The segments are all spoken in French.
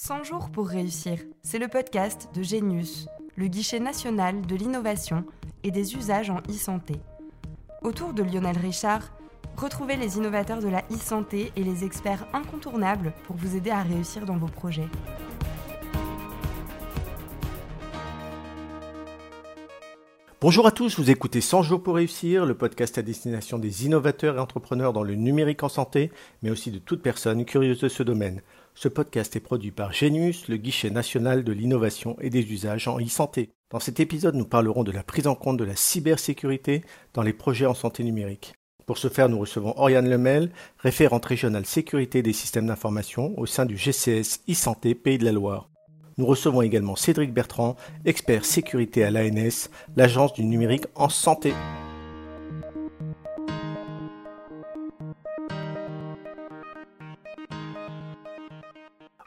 100 jours pour réussir, c'est le podcast de Genius, le guichet national de l'innovation et des usages en e-santé. Autour de Lionel Richard, retrouvez les innovateurs de la e-santé et les experts incontournables pour vous aider à réussir dans vos projets. Bonjour à tous, vous écoutez 100 jours pour réussir, le podcast à destination des innovateurs et entrepreneurs dans le numérique en santé, mais aussi de toute personne curieuse de ce domaine. Ce podcast est produit par Genius, le guichet national de l'innovation et des usages en e-santé. Dans cet épisode, nous parlerons de la prise en compte de la cybersécurité dans les projets en santé numérique. Pour ce faire, nous recevons Oriane Lemel, référente régionale sécurité des systèmes d'information au sein du GCS e-santé Pays de la Loire. Nous recevons également Cédric Bertrand, expert sécurité à l'ANS, l'agence du numérique en santé.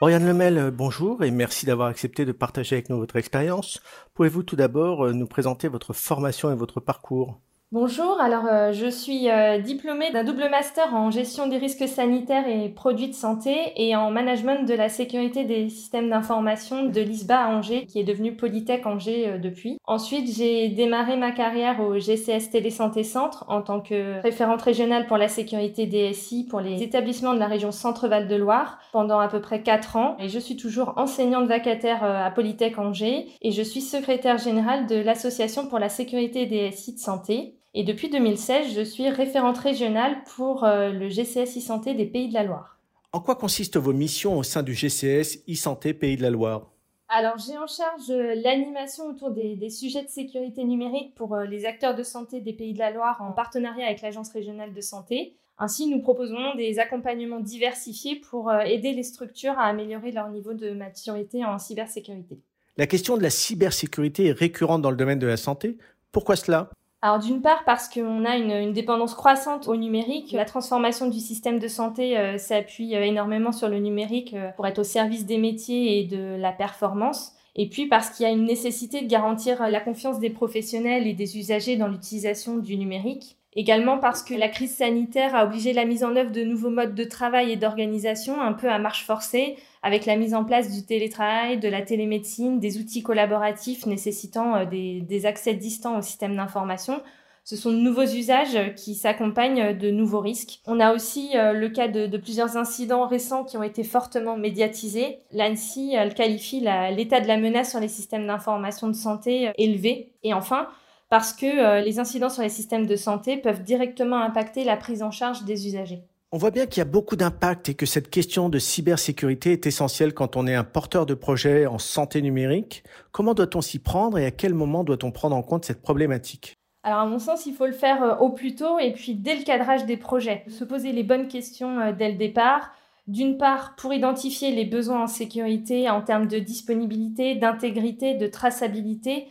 Oriane Lemel, euh, bonjour et merci d'avoir accepté de partager avec nous votre expérience. Pouvez-vous tout d'abord euh, nous présenter votre formation et votre parcours? Bonjour, alors euh, je suis euh, diplômée d'un double master en gestion des risques sanitaires et produits de santé et en management de la sécurité des systèmes d'information de l'ISBA à Angers, qui est devenu Polytech Angers euh, depuis. Ensuite, j'ai démarré ma carrière au GCS Télésanté Centre en tant que référente régionale pour la sécurité DSI pour les établissements de la région Centre-Val de Loire pendant à peu près 4 ans et je suis toujours enseignante vacataire à Polytech Angers et je suis secrétaire générale de l'association pour la sécurité DSI de santé. Et depuis 2016, je suis référente régionale pour euh, le GCS e-santé des Pays de la Loire. En quoi consistent vos missions au sein du GCS e-santé Pays de la Loire? Alors, j'ai en charge euh, l'animation autour des, sujets de sécurité numérique pour euh, les acteurs de santé des Pays de la Loire en partenariat avec l'Agence régionale de santé. Ainsi, nous proposons des accompagnements diversifiés pour aider les structures à améliorer leur niveau de maturité en cybersécurité. La question de la cybersécurité est récurrente dans le domaine de la santé. Pourquoi cela? Alors d'une part parce qu'on a une, dépendance croissante au numérique, la transformation du système de santé euh, s'appuie euh, énormément sur le numérique euh, pour être au service des métiers et de la performance. Et puis parce qu'il y a une nécessité de garantir la confiance des professionnels et des usagers dans l'utilisation du numérique. Également parce que la crise sanitaire a obligé la mise en œuvre de nouveaux modes de travail et d'organisation un peu à marche forcée, avec la mise en place du télétravail, de la télémédecine, des outils collaboratifs nécessitant euh, des, accès distants au système d'information. Ce sont de nouveaux usages qui s'accompagnent de nouveaux risques. On a aussi euh, le cas de, plusieurs incidents récents qui ont été fortement médiatisés. L'ANSI qualifie l'état de la menace sur les systèmes d'information de santé euh, élevé. Et enfin, parce que euh, les incidents sur les systèmes de santé peuvent directement impacter la prise en charge des usagers. On voit bien qu'il y a beaucoup d'impact et que cette question de cybersécurité est essentielle quand on est un porteur de projet en santé numérique. Comment doit-on s'y prendre et à quel moment doit-on prendre en compte cette problématique? Alors à mon sens, il faut le faire euh, au plus tôt et puis dès le cadrage des projets. Se poser les bonnes questions euh, dès le départ. D'une part, pour identifier les besoins en sécurité en termes de disponibilité, d'intégrité, de traçabilité,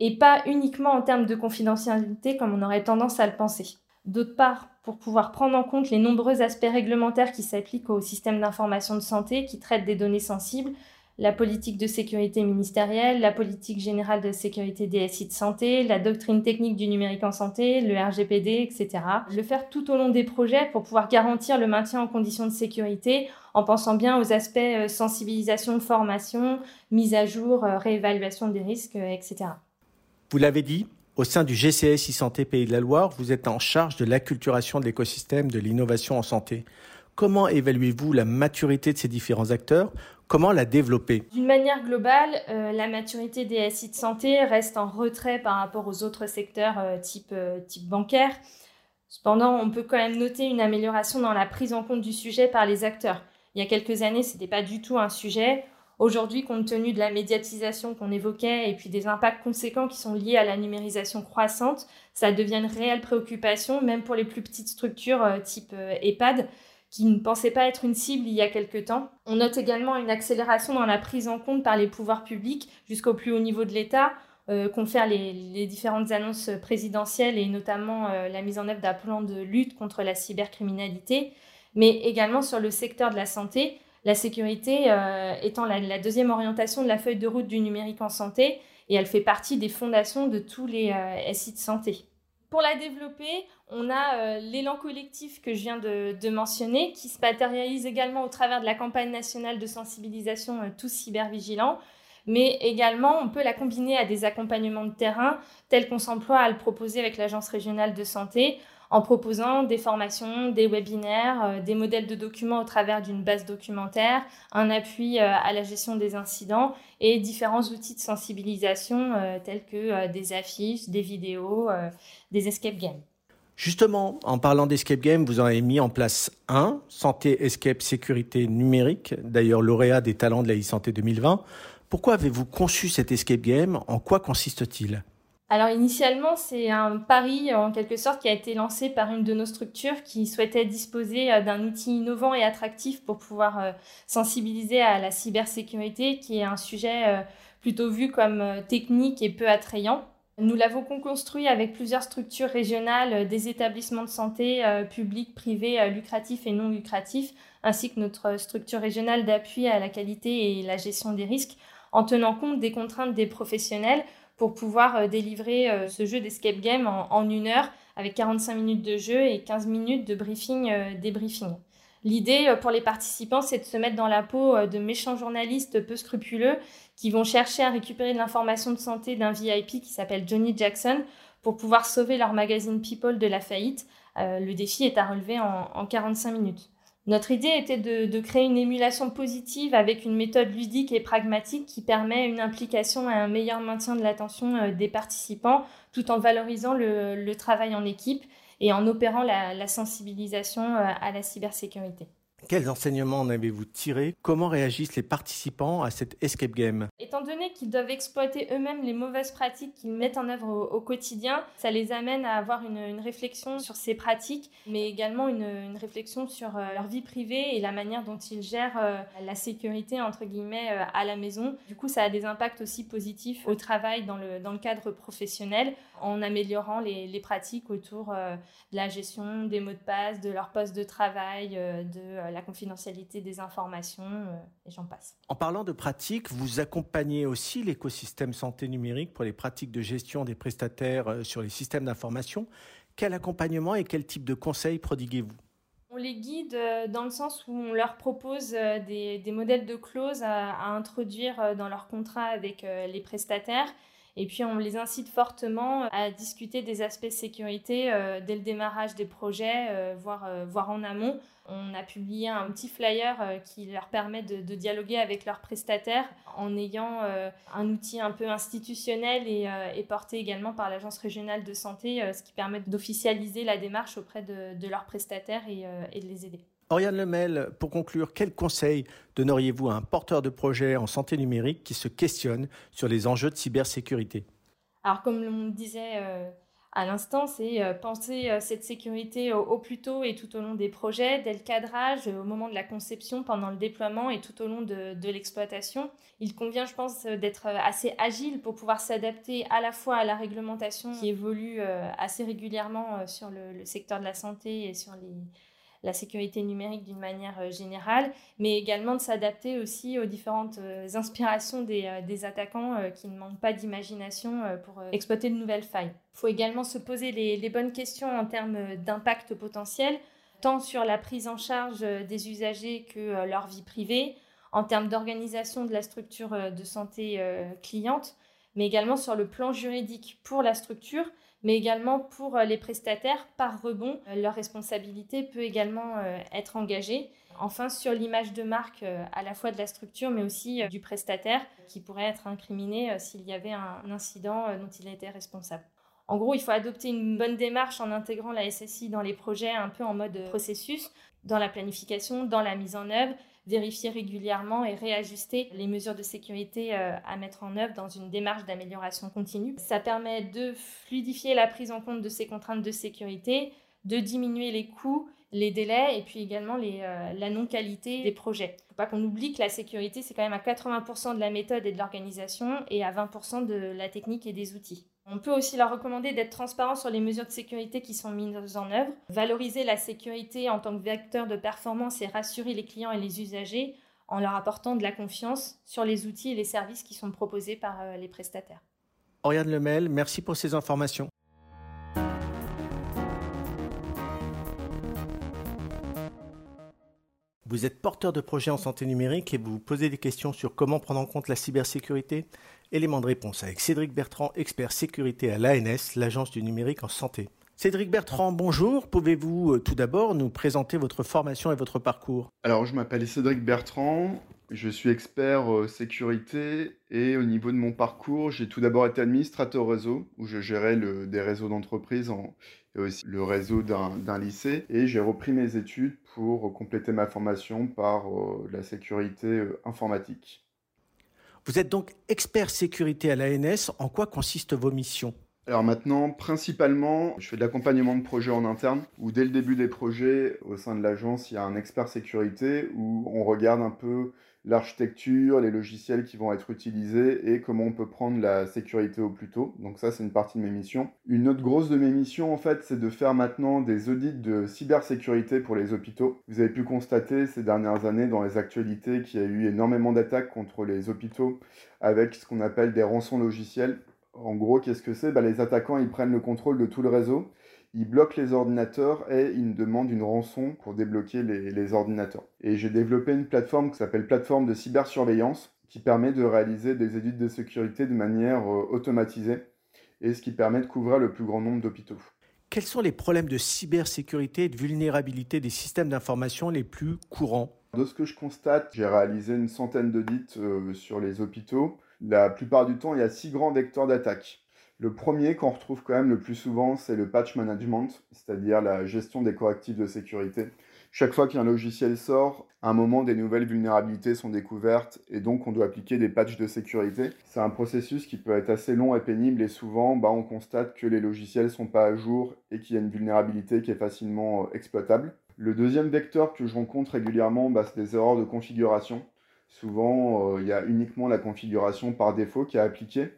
et pas uniquement en termes de confidentialité comme on aurait tendance à le penser. D'autre part, pour pouvoir prendre en compte les nombreux aspects réglementaires qui s'appliquent au système d'information de santé qui traitent des données sensibles, la politique de sécurité ministérielle, la politique générale de sécurité des SI de santé, la doctrine technique du numérique en santé, le RGPD, etc. Le faire tout au long des projets pour pouvoir garantir le maintien en conditions de sécurité en pensant bien aux aspects euh, sensibilisation, formation, mise à jour, euh, réévaluation des risques, euh, etc. Vous l'avez dit, au sein du GCS e-santé Pays de la Loire, vous êtes en charge de l'acculturation de l'écosystème de l'innovation en santé. Comment évaluez-vous la maturité de ces différents acteurs? Comment la développer? D'une manière globale, euh, la maturité des SI de santé reste en retrait par rapport aux autres secteurs euh, type, euh, type bancaire. Cependant, on peut quand même noter une amélioration dans la prise en compte du sujet par les acteurs. Il y a quelques années, ce n'était pas du tout un sujet. Aujourd'hui, compte tenu de la médiatisation qu'on évoquait et puis des impacts conséquents qui sont liés à la numérisation croissante, ça devient une réelle préoccupation, même pour les plus petites structures euh, type euh, EHPAD qui ne pensaient pas être une cible il y a quelque temps. On note également une accélération dans la prise en compte par les pouvoirs publics jusqu'au plus haut niveau de l'État, euh, confère les, différentes annonces présidentielles et notamment euh, la mise en œuvre d'un plan de lutte contre la cybercriminalité, mais également sur le secteur de la santé la sécurité euh, étant la, deuxième orientation de la feuille de route du numérique en santé, et elle fait partie des fondations de tous les euh, SI de santé. Pour la développer, on a euh, l'élan collectif que je viens de, mentionner, qui se matérialise également au travers de la campagne nationale de sensibilisation Tous cybervigilants, mais également on peut la combiner à des accompagnements de terrain tels qu'on s'emploie à le proposer avec l'Agence régionale de santé en proposant des formations, des webinaires, euh, des modèles de documents au travers d'une base documentaire, un appui euh, à la gestion des incidents et différents outils de sensibilisation euh, tels que des affiches, des vidéos, des escape games. Justement, en parlant d'escape game, vous en avez mis en place un, Santé Escape Sécurité Numérique, d'ailleurs lauréat des talents de la e-santé 2020. Pourquoi avez-vous conçu cet escape game? En quoi consiste-t-il? Alors initialement, c'est un pari en quelque sorte qui a été lancé par une de nos structures qui souhaitait disposer euh, d'un outil innovant et attractif pour pouvoir euh, sensibiliser à la cybersécurité, qui est un sujet euh, plutôt vu comme technique et peu attrayant. Nous l'avons construit avec plusieurs structures régionales, des établissements de santé publics, privés, lucratifs et non lucratifs, ainsi que notre structure régionale d'appui à la qualité et la gestion des risques, en tenant compte des contraintes des professionnels pour pouvoir euh, délivrer euh, ce jeu d'escape game en, une heure avec 45 minutes de jeu et 15 minutes de briefing, euh, débriefing. L'idée pour les participants, c'est de se mettre dans la peau de méchants journalistes peu scrupuleux qui vont chercher à récupérer de l'information de santé d'un VIP qui s'appelle Johnny Jackson pour pouvoir sauver leur magazine People de la faillite. le défi est à relever en, en 45 minutes. Notre idée était de, créer une émulation positive avec une méthode ludique et pragmatique qui permet une implication et un meilleur maintien de l'attention euh, des participants tout en valorisant le, travail en équipe et en opérant la sensibilisation euh, à la cybersécurité. Quels enseignements en avez-vous tiré Comment réagissent les participants à cette escape game? Étant donné qu'ils doivent exploiter eux-mêmes les mauvaises pratiques qu'ils mettent en œuvre au, quotidien, ça les amène à avoir une, réflexion sur ces pratiques, mais également une, réflexion sur euh, leur vie privée et la manière dont ils gèrent euh, la sécurité entre guillemets euh, à la maison. Du coup, ça a des impacts aussi positifs au travail dans le, dans le cadre professionnel en améliorant les, les pratiques autour de la gestion des mots de passe, de leur poste de travail, de la confidentialité des informations, euh, et j'en passe. En parlant de pratiques, vous accompagnez aussi l'écosystème santé numérique pour les pratiques de gestion des prestataires euh, sur les systèmes d'information. Quel accompagnement et quel type de conseils prodiguez-vous? On les guide euh, dans le sens où on leur propose des, modèles de clauses à, introduire dans leur contrat avec les prestataires et puis, on les incite fortement à discuter des aspects sécurité euh, dès le démarrage des projets, euh, voire, euh, voire en amont. On a publié un petit flyer qui leur permet de, dialoguer avec leurs prestataires en ayant un outil un peu institutionnel et, porté également par l'Agence régionale de santé, ce qui permet d'officialiser la démarche auprès de, leurs prestataires et de les aider. Oriane Lemel, pour conclure, quel conseil donneriez-vous à un porteur de projet en santé numérique qui se questionne sur les enjeux de cybersécurité? Alors, comme on disait euh, à l'instant, c'est euh, penser euh, cette sécurité au, plus tôt et tout au long des projets, dès le cadrage, au moment de la conception, pendant le déploiement et tout au long de, l'exploitation. Il convient, je pense, d'être assez agile pour pouvoir s'adapter à la fois à la réglementation qui évolue assez régulièrement sur le secteur de la santé et sur les la sécurité numérique d'une manière euh, générale, mais également de s'adapter aussi aux différentes euh, inspirations des, euh, attaquants qui ne manquent pas d'imagination pour exploiter de nouvelles failles. Il faut également se poser les, bonnes questions en termes d'impact potentiel, tant sur la prise en charge des usagers que leur vie privée, en termes d'organisation de la structure de santé cliente, mais également sur le plan juridique pour la structure, mais également pour euh, les prestataires, par rebond, euh, leur responsabilité peut également euh, être engagée. Enfin, sur l'image de marque à la fois de la structure, mais aussi du prestataire, qui pourrait être incriminé s'il y avait un incident dont il était responsable. En gros, il faut adopter une bonne démarche en intégrant la SSI dans les projets un peu en mode processus, dans la planification, dans la mise en œuvre, vérifier régulièrement et réajuster les mesures de sécurité euh, à mettre en œuvre dans une démarche d'amélioration continue. Ça permet de fluidifier la prise en compte de ces contraintes de sécurité, de diminuer les coûts, les délais et puis également euh, la non-qualité des projets. Il faut pas qu'on oublie que la sécurité, c'est quand même à 80% de la méthode et de l'organisation et à 20% de la technique et des outils. On peut aussi leur recommander d'être transparent sur les mesures de sécurité qui sont mises en œuvre, valoriser la sécurité en tant que vecteur de performance et rassurer les clients et les usagers en leur apportant de la confiance sur les outils et les services qui sont proposés par euh, les prestataires. Oriane Lemel, merci pour ces informations. Vous êtes porteur de projet en santé numérique et vous vous posez des questions sur comment prendre en compte la cybersécurité Élément de réponse avec Cédric Bertrand, expert sécurité à l'ANS, l'agence du numérique en santé. Cédric Bertrand, bonjour. Pouvez-vous euh, tout d'abord nous présenter votre formation et votre parcours? Alors, je m'appelle Cédric Bertrand. Je suis expert euh, sécurité et au niveau de mon parcours, j'ai tout d'abord été administrateur réseau où je gérais des réseaux d'entreprises et aussi le réseau d'un lycée. Et j'ai repris mes études pour compléter ma formation par euh, la sécurité informatique. Vous êtes donc expert sécurité à l'ANS. En quoi consistent vos missions? Alors maintenant, principalement, je fais de l'accompagnement de projets en interne, où dès le début des projets, au sein de l'agence, il y a un expert sécurité, où on regarde un peu l'architecture, les logiciels qui vont être utilisés et comment on peut prendre la sécurité au plus tôt. Donc ça, c'est une partie de mes missions. Une autre grosse de mes missions, en fait, c'est de faire maintenant des audits de cybersécurité pour les hôpitaux. Vous avez pu constater ces dernières années dans les actualités qu'il y a eu énormément d'attaques contre les hôpitaux avec ce qu'on appelle des rançons logiciels. En gros, qu'est-ce que c'est? Bah, Les attaquants, ils prennent le contrôle de tout le réseau, ils bloquent les ordinateurs et ils demandent une rançon pour débloquer les, ordinateurs. Et j'ai développé une plateforme qui s'appelle plateforme de cybersurveillance qui permet de réaliser des audits de sécurité de manière euh, automatisée et ce qui permet de couvrir le plus grand nombre d'hôpitaux. Quels sont les problèmes de cybersécurité et de vulnérabilité des systèmes d'information les plus courants? De ce que je constate, j'ai réalisé une centaine d'audits euh, sur les hôpitaux. La plupart du temps, il y a six grands vecteurs d'attaque. Le premier qu'on retrouve quand même le plus souvent, c'est le patch management, c'est-à-dire la gestion des correctifs de sécurité. Chaque fois qu'un logiciel sort, à un moment, des nouvelles vulnérabilités sont découvertes et donc on doit appliquer des patchs de sécurité. C'est un processus qui peut être assez long et pénible et souvent, bah, on constate que les logiciels ne sont pas à jour et qu'il y a une vulnérabilité qui est facilement euh, exploitable. Le deuxième vecteur que je rencontre régulièrement, bah, c'est des erreurs de configuration. Souvent, euh, il y a uniquement la configuration par défaut qui est appliquée.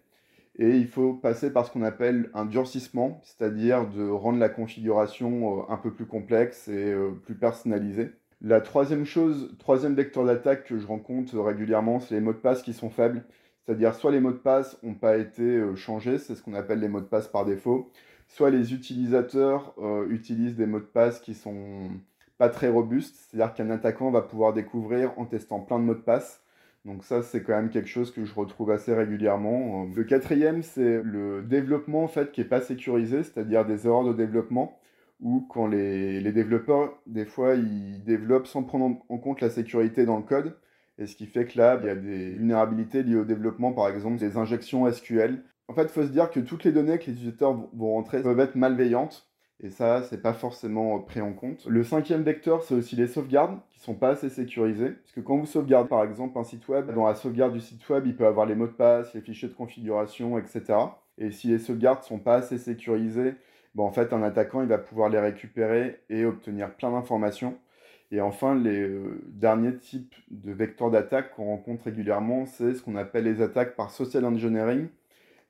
Et il faut passer par ce qu'on appelle un durcissement, c'est-à-dire de rendre la configuration euh, un peu plus complexe et euh, plus personnalisée. La troisième chose, troisième vecteur d'attaque que je rencontre régulièrement, c'est les mots de passe qui sont faibles. C'est-à-dire soit les mots de passe n'ont pas été changés, c'est ce qu'on appelle les mots de passe par défaut, soit les utilisateurs utilisent des mots de passe qui sont pas très robuste, c'est-à-dire qu'un attaquant va pouvoir découvrir en testant plein de mots de passe. Donc ça, c'est quand même quelque chose que je retrouve assez régulièrement. Le quatrième, c'est le développement en fait qui est pas sécurisé, c'est-à-dire des erreurs de développement ou quand les, les, développeurs, des fois, ils développent sans prendre en compte la sécurité dans le code. Et ce qui fait que là, il y a des vulnérabilités liées au développement, par exemple des injections SQL. En fait, il faut se dire que toutes les données que les utilisateurs vont rentrer peuvent être malveillantes et ça, c'est pas forcément pris en compte. Le cinquième vecteur, c'est aussi les sauvegardes qui sont pas assez sécurisées. Parce que quand vous sauvegardez par exemple un site web, dans la sauvegarde du site web, il peut avoir les mots de passe, les fichiers de configuration, etc. Et si les sauvegardes sont pas assez sécurisées, bon, en fait, un attaquant, il va pouvoir les récupérer et obtenir plein d'informations. Et enfin, les euh, derniers types de vecteurs d'attaque qu'on rencontre régulièrement, c'est ce qu'on appelle les attaques par social engineering.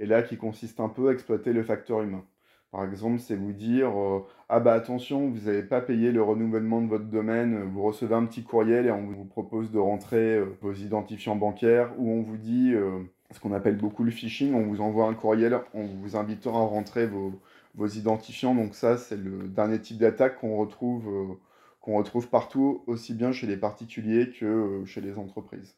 Et là, qui consiste un peu à exploiter le facteur humain. Par exemple, c'est vous dire euh, Ah bah attention, vous n'avez pas payé le renouvellement de votre domaine, vous recevez un petit courriel et on vous propose de rentrer euh, vos identifiants bancaires, ou on vous dit euh, ce qu'on appelle beaucoup le phishing, on vous envoie un courriel, on vous invitera à rentrer vos, identifiants. Donc, ça, c'est le dernier type d'attaque qu'on retrouve partout, aussi bien chez les particuliers que chez les entreprises.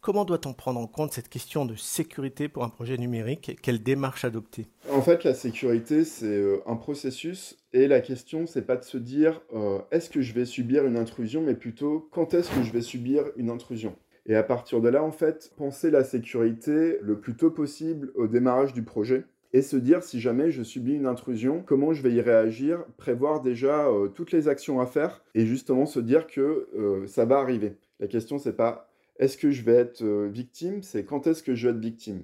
Comment doit-on prendre en compte cette question de sécurité pour un projet numérique Quelle démarche adopter? En fait, la sécurité, c'est euh, un processus et la question, c'est pas de se dire euh, est-ce que je vais subir une intrusion, mais plutôt quand est-ce que je vais subir une intrusion? Et à partir de là, en fait, penser la sécurité le plus tôt possible au démarrage du projet et se dire si jamais je subis une intrusion, comment je vais y réagir, prévoir déjà euh, toutes les actions à faire et justement se dire que ça va arriver. La question, c'est pas est-ce que je vais être euh, victime? C'est quand est-ce que je vais être victime?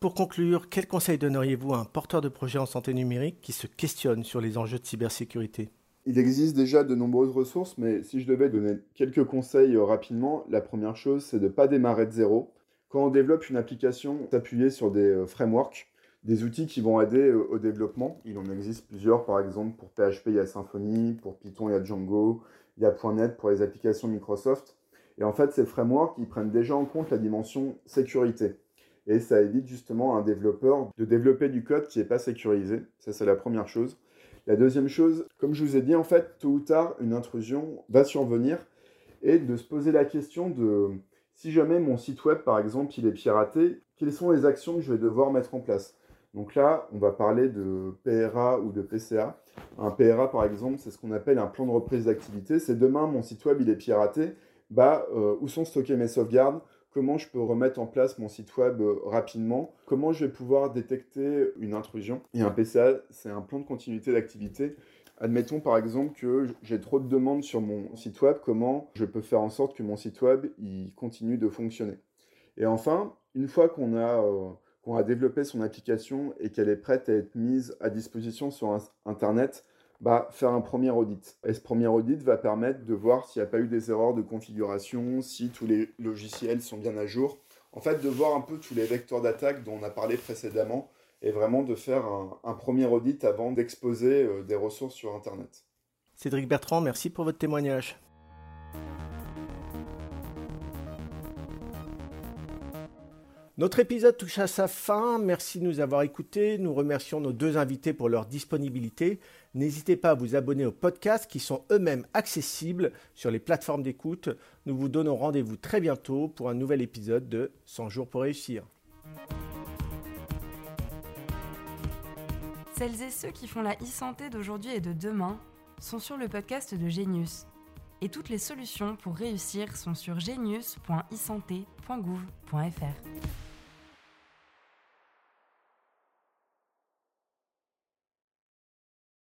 Pour conclure, quel conseil donneriez-vous à un porteur de projet en santé numérique qui se questionne sur les enjeux de cybersécurité? Il existe déjà de nombreuses ressources, mais si je devais donner quelques conseils euh, rapidement, la première chose, c'est de ne pas démarrer de zéro. Quand on développe une application, s'appuyer sur des euh, frameworks, des outils qui vont aider au développement. Il en existe plusieurs, par exemple pour PHP, il y a Symfony, pour Python, il y a Django, il y a .NET pour les applications Microsoft. Et en fait, ces frameworks, ils prennent déjà en compte la dimension sécurité. Et ça évite justement à un développeur de développer du code qui n'est pas sécurisé. Ça, c'est la première chose. La deuxième chose, comme je vous ai dit, en fait, tôt ou tard, une intrusion va survenir. et de se poser la question de si jamais mon site web, par exemple, il est piraté, quelles sont les actions que je vais devoir mettre en place? Donc là, on va parler de PRA ou de PCA. Un PRA, par exemple, c'est ce qu'on appelle un plan de reprise d'activité. C'est demain, mon site web, il est piraté. Bah, euh, où sont stockées mes sauvegardes? Comment je peux remettre en place mon site web euh, rapidement? Comment je vais pouvoir détecter une intrusion? Et un PCA, c'est un plan de continuité d'activité. Admettons par exemple que j'ai trop de demandes sur mon site web, comment je peux faire en sorte que mon site web continue de fonctionner? Et enfin, une fois qu'on euh, a développé son application et qu'elle est prête à être mise à disposition sur Internet, bah, faire un premier audit. Et ce premier audit va permettre de voir s'il n'y a pas eu des erreurs de configuration, si tous les logiciels sont bien à jour. En fait, de voir un peu tous les vecteurs d'attaque dont on a parlé précédemment et vraiment de faire un, premier audit avant d'exposer euh, des ressources sur Internet. Cédric Bertrand, merci pour votre témoignage. Notre épisode touche à sa fin. Merci de nous avoir écoutés. Nous remercions nos deux invités pour leur disponibilité. N'hésitez pas à vous abonner aux podcasts qui sont eux-mêmes accessibles sur les plateformes d'écoute. Nous vous donnons rendez-vous très bientôt pour un nouvel épisode de 100 jours pour réussir. Celles et ceux qui font la e-santé d'aujourd'hui et de demain sont sur le podcast de Genius. Et toutes les solutions pour réussir sont sur genius.isanté.gouv.fr.